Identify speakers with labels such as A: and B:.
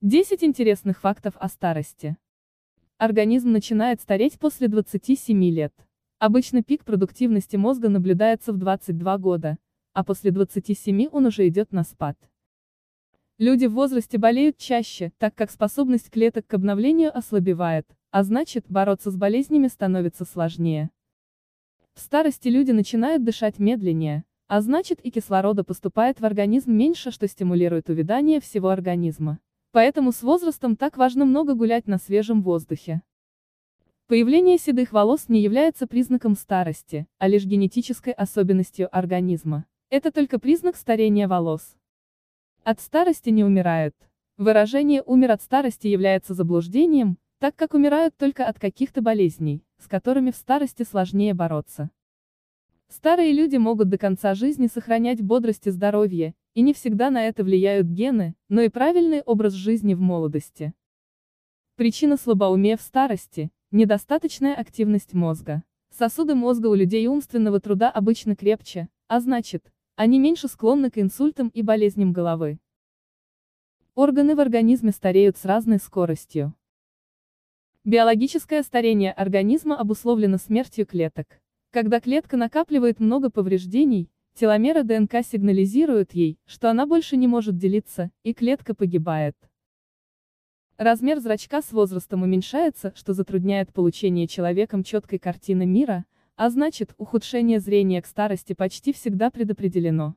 A: 10 интересных фактов о старости. Организм начинает стареть после 27 лет. Обычно пик продуктивности мозга наблюдается в 22 года, а после 27 он уже идет на спад. Люди в возрасте болеют чаще, так как способность клеток к обновлению ослабевает, а значит, бороться с болезнями становится сложнее. В старости люди начинают дышать медленнее, а значит и кислорода поступает в организм меньше, что стимулирует увядание всего организма. Поэтому с возрастом так важно много гулять на свежем воздухе. Появление седых волос не является признаком старости, а лишь генетической особенностью организма. Это только признак старения волос. От старости не умирают. Выражение «умер от старости» является заблуждением, так как умирают только от каких-то болезней, с которыми в старости сложнее бороться. Старые люди могут до конца жизни сохранять бодрость и здоровье, и не всегда на это влияют гены, но и правильный образ жизни в молодости. Причина слабоумия в старости – недостаточная активность мозга. Сосуды мозга у людей умственного труда обычно крепче, а значит, они меньше склонны к инсультам и болезням головы. Органы в организме стареют с разной скоростью. Биологическое старение организма обусловлено смертью клеток. Когда клетка накапливает много повреждений, теломеры ДНК сигнализируют ей, что она больше не может делиться, и клетка погибает. Размер зрачка с возрастом уменьшается, что затрудняет получение человеком четкой картины мира, а значит, ухудшение зрения к старости почти всегда предопределено.